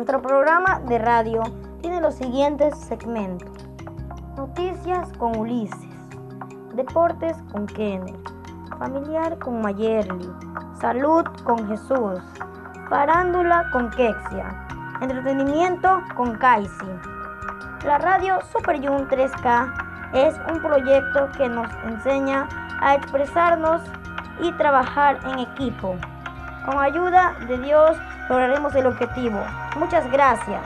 Nuestro programa de radio tiene los siguientes segmentos. Noticias con Ulises, Deportes con Kenner, Familiar con Mayerly, Salud con Jesús, Parándula con Kexia, Entretenimiento con Kaisi. La radio Super Jun 3K es un proyecto que nos enseña a expresarnos y trabajar en equipo. Con ayuda de Dios lograremos el objetivo. Muchas gracias.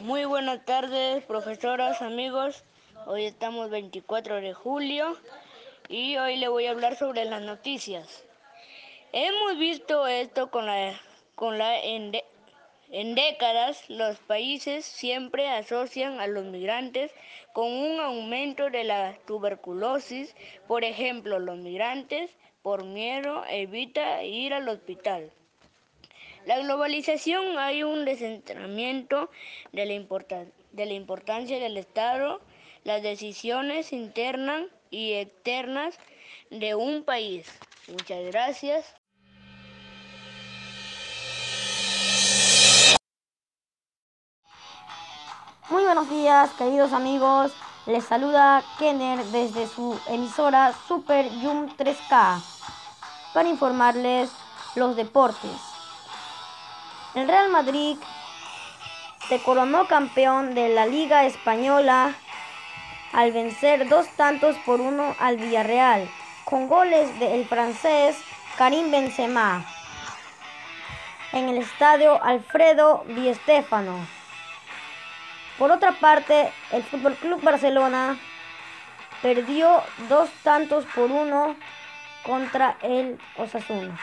Muy buenas tardes, profesoras, amigos. Hoy estamos 24 de julio y hoy le voy a hablar sobre las noticias. Hemos visto esto con la, con la en, en décadas los países siempre asocian a los migrantes con un aumento de la tuberculosis. Por ejemplo, los migrantes por miedo evita ir al hospital. La globalización hay un descentramiento de la, de la importancia del Estado, las decisiones internas y externas de un país. Muchas gracias. Muy buenos días, queridos amigos. Les saluda Kenner desde su emisora Super Yum 3K para informarles los deportes. El Real Madrid se coronó campeón de la Liga Española al vencer dos tantos por uno al Villarreal, con goles del francés Karim Benzema en el estadio Alfredo Di. Por otra parte, el Fútbol Club Barcelona perdió dos tantos por uno contra el Osasuna.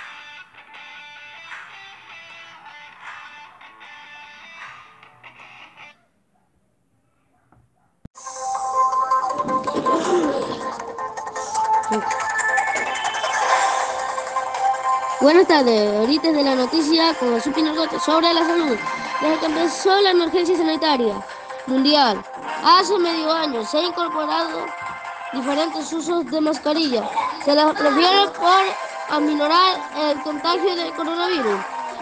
Buenas tardes, ahorita de la noticia con el Supinargote sobre la salud. Desde que empezó la emergencia sanitaria mundial, hace medio año se han incorporado diferentes usos de mascarilla. Se las prefiere por aminorar el contagio del coronavirus.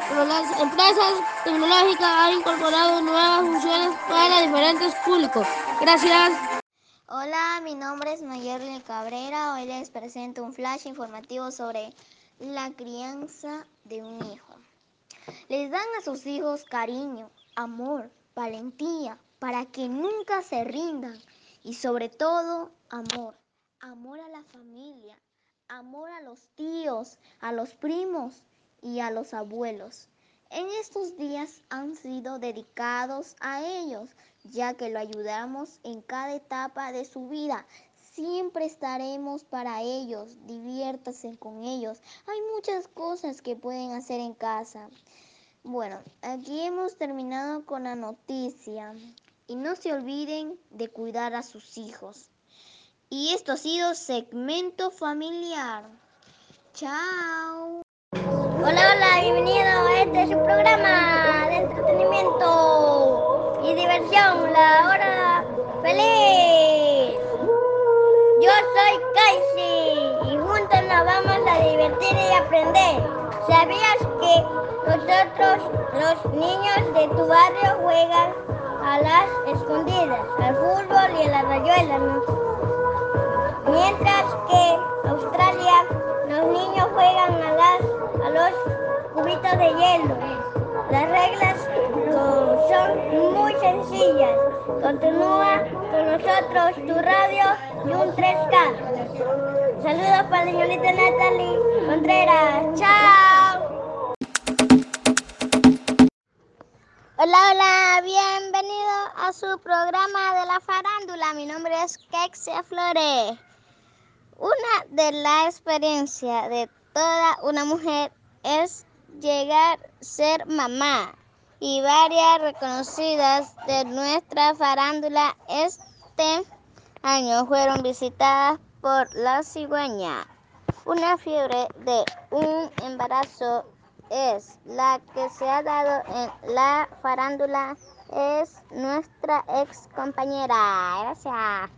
Pero las empresas tecnológicas han incorporado nuevas funciones para diferentes públicos. Gracias. Hola, mi nombre es Mayerly Cabrera. Hoy les presento un flash informativo sobre la crianza de un hijo. Les dan a sus hijos cariño, amor, valentía, para que nunca se rindan y sobre todo amor. Amor a la familia, amor a los tíos, a los primos y a los abuelos. En estos días han sido dedicados a ellos, ya que lo ayudamos en cada etapa de su vida, Siempre estaremos para ellos, diviértase con ellos. Hay muchas cosas que pueden hacer en casa. Bueno, aquí hemos terminado con la noticia. Y no se olviden de cuidar a sus hijos. Y esto ha sido segmento familiar. Chao. Hola, hola, bienvenido a este programa de entretenimiento y juntos nos vamos a divertir y aprender. ¿Sabías que nosotros, los niños de tu barrio, juegan a las escondidas, al fútbol y a las rayuelas? Mientras que Australia, los niños juegan a, las, a los cubitos de hielo. Las reglas son muy sencillas. Continúa con nosotros tu radio y un 3K. Saludos para la señorita Natalie Contreras. ¡Chao! Hola, hola, bienvenido a su programa de la farándula. Mi nombre es Kexia Flores. Una de las experiencias de toda una mujer es llegar a ser mamá y varias reconocidas de nuestra farándula este año fueron visitadas por la cigüeña. Una fiebre de un embarazo es la que se ha dado en la farándula. Es nuestra ex compañera. Gracias.